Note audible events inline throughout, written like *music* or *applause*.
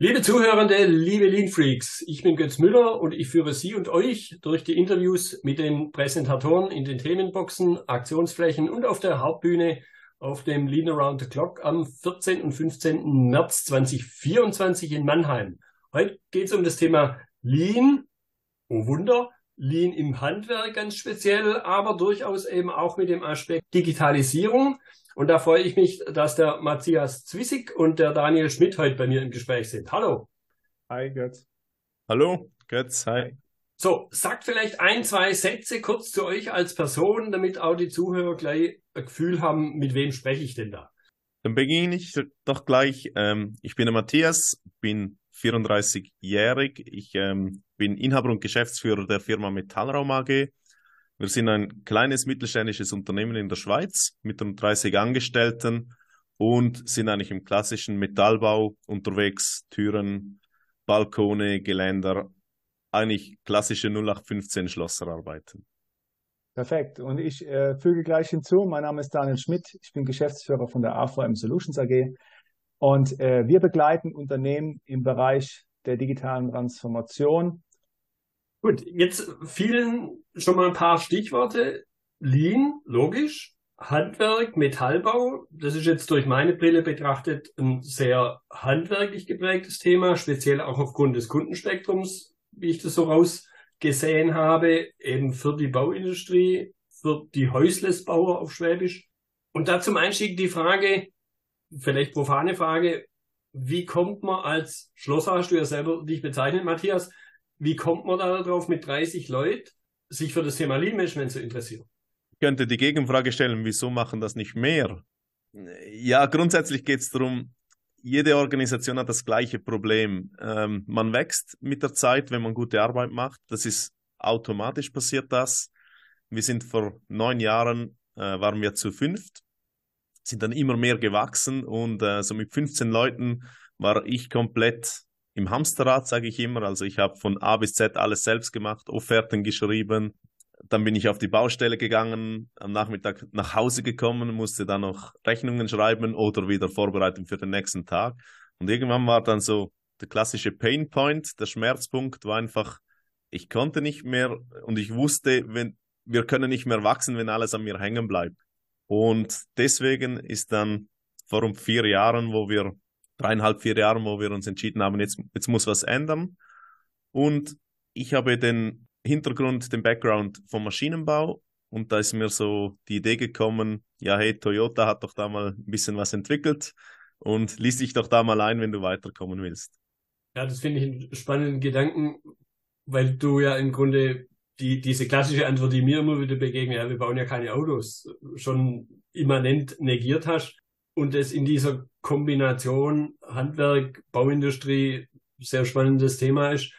Liebe Zuhörende, liebe Lean Freaks, ich bin Götz Müller und ich führe Sie und euch durch die Interviews mit den Präsentatoren in den Themenboxen, Aktionsflächen und auf der Hauptbühne auf dem Lean Around the Clock am 14. und 15. März 2024 in Mannheim. Heute geht es um das Thema Lean, oh Wunder, Lean im Handwerk ganz speziell, aber durchaus eben auch mit dem Aspekt Digitalisierung. Und da freue ich mich, dass der Matthias Zwissig und der Daniel Schmidt heute bei mir im Gespräch sind. Hallo. Hi, Götz. Hallo, Götz, hi. So, sagt vielleicht ein, zwei Sätze kurz zu euch als Person, damit auch die Zuhörer gleich ein Gefühl haben, mit wem spreche ich denn da? Dann beginne ich doch gleich. Ähm, ich bin der Matthias, bin 34-jährig. Ich ähm, bin Inhaber und Geschäftsführer der Firma Metallraum AG. Wir sind ein kleines mittelständisches Unternehmen in der Schweiz mit rund 30 Angestellten und sind eigentlich im klassischen Metallbau unterwegs, Türen, Balkone, Geländer, eigentlich klassische 0815 Schlosserarbeiten. Perfekt. Und ich äh, füge gleich hinzu, mein Name ist Daniel Schmidt, ich bin Geschäftsführer von der AVM Solutions AG und äh, wir begleiten Unternehmen im Bereich der digitalen Transformation Gut, jetzt fielen schon mal ein paar Stichworte. Lean, logisch. Handwerk, Metallbau, das ist jetzt durch meine Brille betrachtet ein sehr handwerklich geprägtes Thema, speziell auch aufgrund des Kundenspektrums, wie ich das so rausgesehen habe, eben für die Bauindustrie, für die Häuslesbauer auf Schwäbisch. Und da zum Einstieg die Frage, vielleicht profane Frage, wie kommt man als Schlosser, hast du ja selber dich bezeichnet, Matthias, wie kommt man da darauf, mit 30 Leuten sich für das Thema Lean Management zu interessieren? Ich könnte die Gegenfrage stellen, wieso machen das nicht mehr? Ja, grundsätzlich geht es darum, jede Organisation hat das gleiche Problem. Ähm, man wächst mit der Zeit, wenn man gute Arbeit macht. Das ist automatisch passiert das. Wir sind vor neun Jahren, äh, waren wir zu fünft, sind dann immer mehr gewachsen und äh, so mit 15 Leuten war ich komplett im Hamsterrad, sage ich immer. Also ich habe von A bis Z alles selbst gemacht, Offerten geschrieben. Dann bin ich auf die Baustelle gegangen, am Nachmittag nach Hause gekommen, musste dann noch Rechnungen schreiben oder wieder vorbereiten für den nächsten Tag. Und irgendwann war dann so der klassische Pain Point, der Schmerzpunkt war einfach, ich konnte nicht mehr und ich wusste, wenn, wir können nicht mehr wachsen, wenn alles an mir hängen bleibt. Und deswegen ist dann vor vier Jahren, wo wir dreieinhalb, vier Jahren, wo wir uns entschieden haben, jetzt, jetzt muss was ändern. Und ich habe den Hintergrund, den Background vom Maschinenbau und da ist mir so die Idee gekommen, ja, hey, Toyota hat doch da mal ein bisschen was entwickelt und liest dich doch da mal ein, wenn du weiterkommen willst. Ja, das finde ich einen spannenden Gedanken, weil du ja im Grunde die, diese klassische Antwort, die mir immer wieder begegnet, ja, wir bauen ja keine Autos, schon immanent negiert hast und es in dieser Kombination Handwerk, Bauindustrie sehr spannendes Thema ist.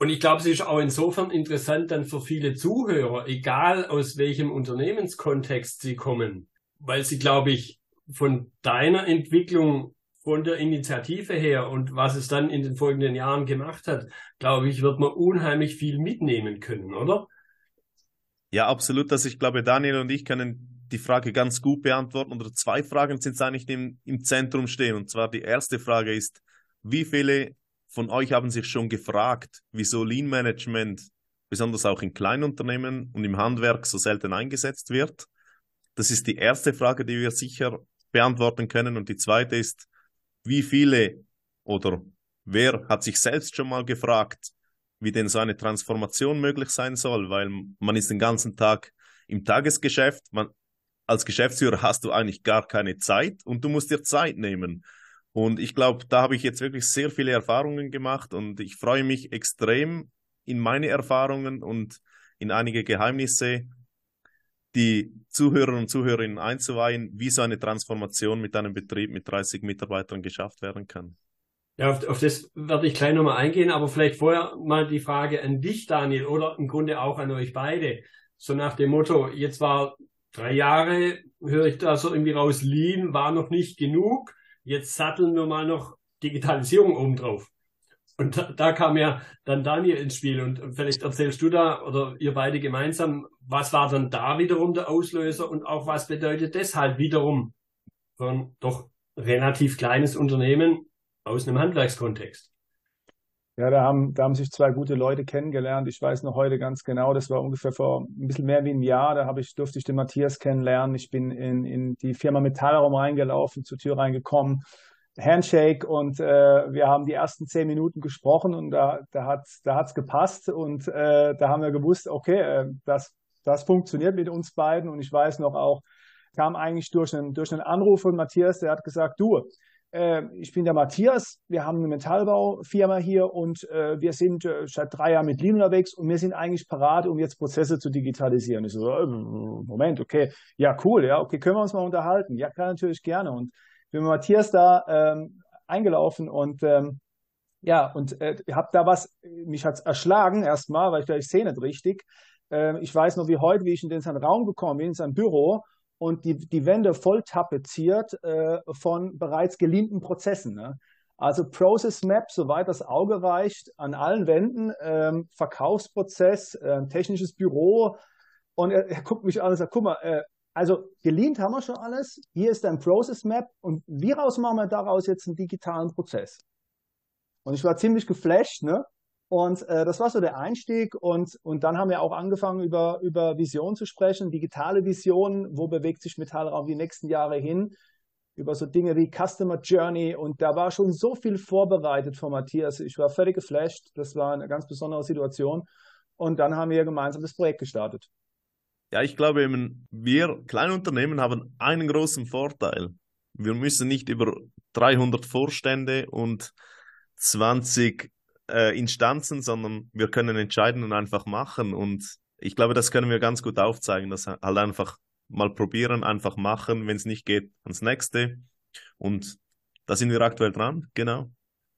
Und ich glaube, es ist auch insofern interessant dann für viele Zuhörer, egal aus welchem Unternehmenskontext sie kommen, weil sie, glaube ich, von deiner Entwicklung, von der Initiative her und was es dann in den folgenden Jahren gemacht hat, glaube ich, wird man unheimlich viel mitnehmen können, oder? Ja, absolut. Also ich glaube, Daniel und ich können die Frage ganz gut beantworten oder zwei Fragen sind eigentlich im, im Zentrum stehen. Und zwar die erste Frage ist, wie viele von euch haben sich schon gefragt, wieso Lean Management besonders auch in Kleinunternehmen und im Handwerk so selten eingesetzt wird? Das ist die erste Frage, die wir sicher beantworten können. Und die zweite ist, wie viele oder wer hat sich selbst schon mal gefragt, wie denn so eine Transformation möglich sein soll, weil man ist den ganzen Tag im Tagesgeschäft, man, als Geschäftsführer hast du eigentlich gar keine Zeit und du musst dir Zeit nehmen. Und ich glaube, da habe ich jetzt wirklich sehr viele Erfahrungen gemacht und ich freue mich extrem in meine Erfahrungen und in einige Geheimnisse, die Zuhörer und Zuhörerinnen einzuweihen, wie so eine Transformation mit einem Betrieb mit 30 Mitarbeitern geschafft werden kann. Ja, auf, auf das werde ich gleich nochmal eingehen, aber vielleicht vorher mal die Frage an dich, Daniel, oder im Grunde auch an euch beide. So nach dem Motto, jetzt war drei Jahre, höre ich da so irgendwie raus, Lean war noch nicht genug. Jetzt satteln wir mal noch Digitalisierung obendrauf. Und da, da kam ja dann Daniel ins Spiel. Und vielleicht erzählst du da oder ihr beide gemeinsam, was war dann da wiederum der Auslöser und auch was bedeutet das halt wiederum für ein doch relativ kleines Unternehmen aus einem Handwerkskontext? Ja, da haben, da haben sich zwei gute Leute kennengelernt. Ich weiß noch heute ganz genau, das war ungefähr vor ein bisschen mehr wie ein Jahr. Da habe ich, durfte ich den Matthias kennenlernen. Ich bin in, in die Firma Metallraum reingelaufen, zur Tür reingekommen. Handshake und äh, wir haben die ersten zehn Minuten gesprochen und da, da hat da hat's gepasst und äh, da haben wir gewusst, okay, äh, das, das funktioniert mit uns beiden und ich weiß noch auch, kam eigentlich durch einen, durch einen Anruf von Matthias, der hat gesagt, du, äh, ich bin der Matthias, wir haben eine Metallbaufirma hier und äh, wir sind äh, seit drei Jahren mit Lean unterwegs und wir sind eigentlich parat, um jetzt Prozesse zu digitalisieren. Ich so, äh, Moment, okay, ja cool, ja, okay, können wir uns mal unterhalten? Ja, klar, natürlich gerne. Und ich bin mit Matthias da ähm, eingelaufen und ähm, ja, und äh, habe da was, mich hat's erschlagen erstmal, weil ich dachte, ich sehe nicht richtig. Äh, ich weiß noch wie heute, wie ich in den Raum gekommen bin, in sein Büro und die, die Wände voll tapeziert äh, von bereits geleanten Prozessen. Ne? Also Process Map, soweit das Auge reicht, an allen Wänden, ähm, Verkaufsprozess, äh, technisches Büro. Und er, er, guckt mich an und sagt, guck mal, äh, also geleant haben wir schon alles. Hier ist ein Process Map und wie raus machen wir daraus jetzt einen digitalen Prozess? Und ich war ziemlich geflasht, ne? Und äh, das war so der Einstieg. Und, und dann haben wir auch angefangen, über, über Vision zu sprechen, digitale Visionen, wo bewegt sich Metallraum die nächsten Jahre hin, über so Dinge wie Customer Journey. Und da war schon so viel vorbereitet von Matthias. Ich war völlig geflasht. Das war eine ganz besondere Situation. Und dann haben wir gemeinsam das Projekt gestartet. Ja, ich glaube eben, wir kleine Unternehmen haben einen großen Vorteil. Wir müssen nicht über 300 Vorstände und 20 äh, Instanzen, sondern wir können entscheiden und einfach machen. Und ich glaube, das können wir ganz gut aufzeigen, dass halt einfach mal probieren, einfach machen, wenn es nicht geht, ans nächste. Und da sind wir aktuell dran, genau.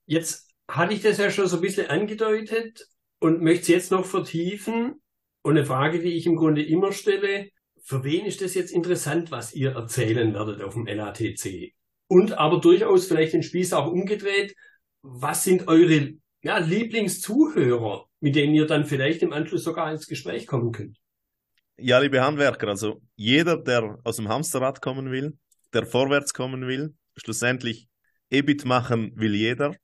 Jetzt hatte ich das ja schon so ein bisschen angedeutet und möchte es jetzt noch vertiefen. Und eine Frage, die ich im Grunde immer stelle, für wen ist das jetzt interessant, was ihr erzählen werdet auf dem LATC? Und aber durchaus vielleicht den Spieß auch umgedreht, was sind eure ja, Lieblingszuhörer, mit denen ihr dann vielleicht im Anschluss sogar ins Gespräch kommen könnt? Ja, liebe Handwerker, also jeder, der aus dem Hamsterrad kommen will, der vorwärts kommen will, schlussendlich EBIT machen will jeder,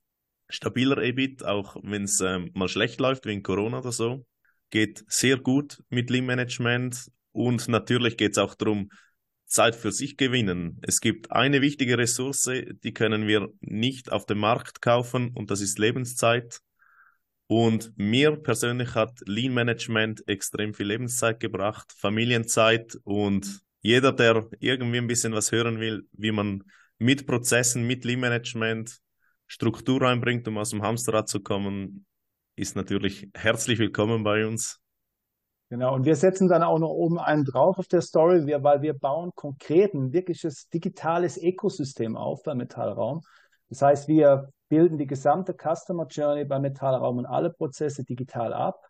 stabiler EBIT, auch wenn es ähm, mal schlecht läuft, wie in Corona oder so, geht sehr gut mit Lean Management und natürlich geht es auch darum, Zeit für sich gewinnen. Es gibt eine wichtige Ressource, die können wir nicht auf dem Markt kaufen und das ist Lebenszeit. Und mir persönlich hat Lean Management extrem viel Lebenszeit gebracht, Familienzeit und jeder, der irgendwie ein bisschen was hören will, wie man mit Prozessen, mit Lean Management Struktur reinbringt, um aus dem Hamsterrad zu kommen, ist natürlich herzlich willkommen bei uns. Genau, und wir setzen dann auch noch oben einen drauf auf der Story, weil wir bauen konkret ein wirkliches digitales Ökosystem auf bei Metallraum. Das heißt, wir bilden die gesamte Customer Journey bei Metallraum und alle Prozesse digital ab,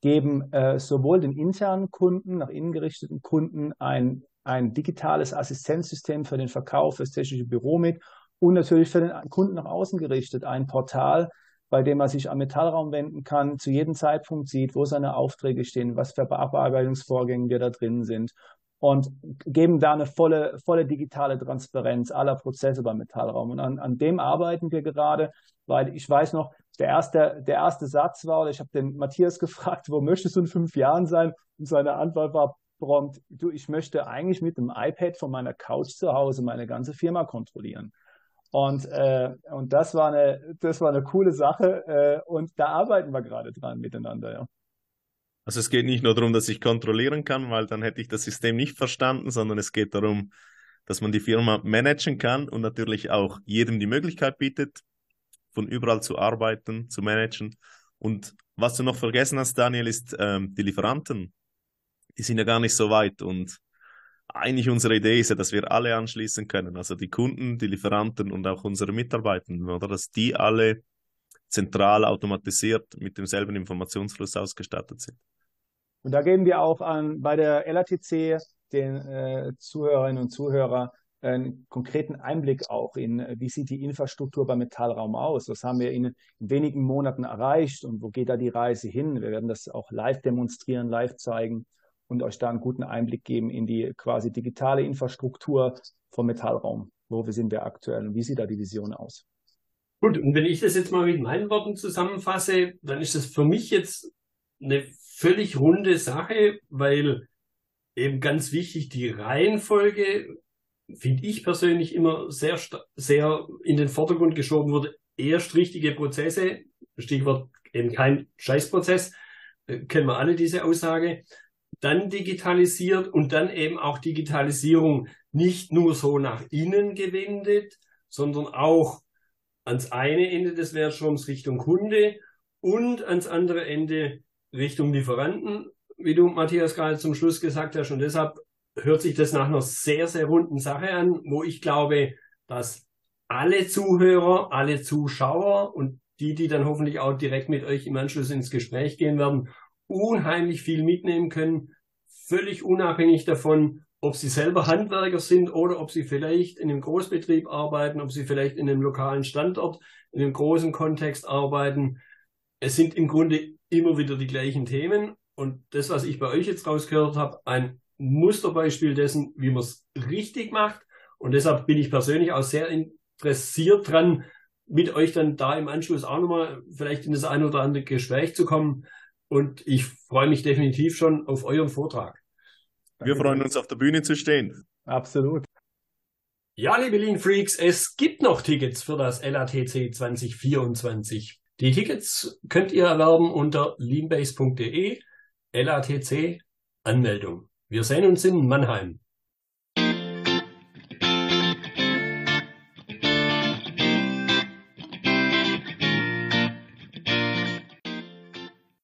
geben äh, sowohl den internen Kunden, nach innen gerichteten Kunden ein, ein digitales Assistenzsystem für den Verkauf, für das technische Büro mit und natürlich für den Kunden nach außen gerichtet ein Portal, bei dem man sich am Metallraum wenden kann, zu jedem Zeitpunkt sieht, wo seine Aufträge stehen, was für Bearbeitungsvorgänge da drin sind und geben da eine volle, volle digitale Transparenz aller Prozesse beim Metallraum. Und an, an dem arbeiten wir gerade, weil ich weiß noch, der erste, der erste Satz war, oder ich habe den Matthias *laughs* gefragt, wo möchtest du in fünf Jahren sein? Und seine Antwort war prompt, du, ich möchte eigentlich mit dem iPad von meiner Couch zu Hause meine ganze Firma kontrollieren. Und, äh, und das, war eine, das war eine coole Sache äh, und da arbeiten wir gerade dran miteinander, ja. Also es geht nicht nur darum, dass ich kontrollieren kann, weil dann hätte ich das System nicht verstanden, sondern es geht darum, dass man die Firma managen kann und natürlich auch jedem die Möglichkeit bietet, von überall zu arbeiten, zu managen. Und was du noch vergessen hast, Daniel, ist ähm, die Lieferanten. Die sind ja gar nicht so weit und eigentlich unsere Idee ist ja, dass wir alle anschließen können, also die Kunden, die Lieferanten und auch unsere Mitarbeitenden, oder dass die alle zentral automatisiert mit demselben Informationsfluss ausgestattet sind. Und da geben wir auch an bei der LATC den äh, Zuhörerinnen und Zuhörern einen konkreten Einblick auch in, wie sieht die Infrastruktur beim Metallraum aus? Was haben wir in, in wenigen Monaten erreicht und wo geht da die Reise hin? Wir werden das auch live demonstrieren, live zeigen und euch da einen guten Einblick geben in die quasi digitale Infrastruktur vom Metallraum. Wo sind wir aktuell und wie sieht da die Vision aus? Gut, und wenn ich das jetzt mal mit meinen Worten zusammenfasse, dann ist das für mich jetzt eine völlig runde Sache, weil eben ganz wichtig die Reihenfolge, finde ich persönlich immer sehr, sehr in den Vordergrund geschoben wurde. Erst richtige Prozesse, Stichwort eben kein Scheißprozess, äh, kennen wir alle diese Aussage. Dann digitalisiert und dann eben auch Digitalisierung nicht nur so nach innen gewendet, sondern auch ans eine Ende des Wertstroms Richtung Kunde und ans andere Ende Richtung Lieferanten, wie du, Matthias, gerade zum Schluss gesagt hast. Und deshalb hört sich das nach einer sehr, sehr runden Sache an, wo ich glaube, dass alle Zuhörer, alle Zuschauer und die, die dann hoffentlich auch direkt mit euch im Anschluss ins Gespräch gehen werden, unheimlich viel mitnehmen können, völlig unabhängig davon, ob sie selber Handwerker sind oder ob sie vielleicht in einem Großbetrieb arbeiten, ob sie vielleicht in einem lokalen Standort, in einem großen Kontext arbeiten. Es sind im Grunde immer wieder die gleichen Themen. Und das, was ich bei euch jetzt rausgehört habe, ein Musterbeispiel dessen, wie man es richtig macht. Und deshalb bin ich persönlich auch sehr interessiert dran, mit euch dann da im Anschluss auch nochmal vielleicht in das ein oder andere Gespräch zu kommen. Und ich freue mich definitiv schon auf euren Vortrag. Wir freuen uns, auf der Bühne zu stehen. Absolut. Ja, liebe Lean Freaks, es gibt noch Tickets für das LATC 2024. Die Tickets könnt ihr erwerben unter leanbase.de LATC Anmeldung. Wir sehen uns in Mannheim.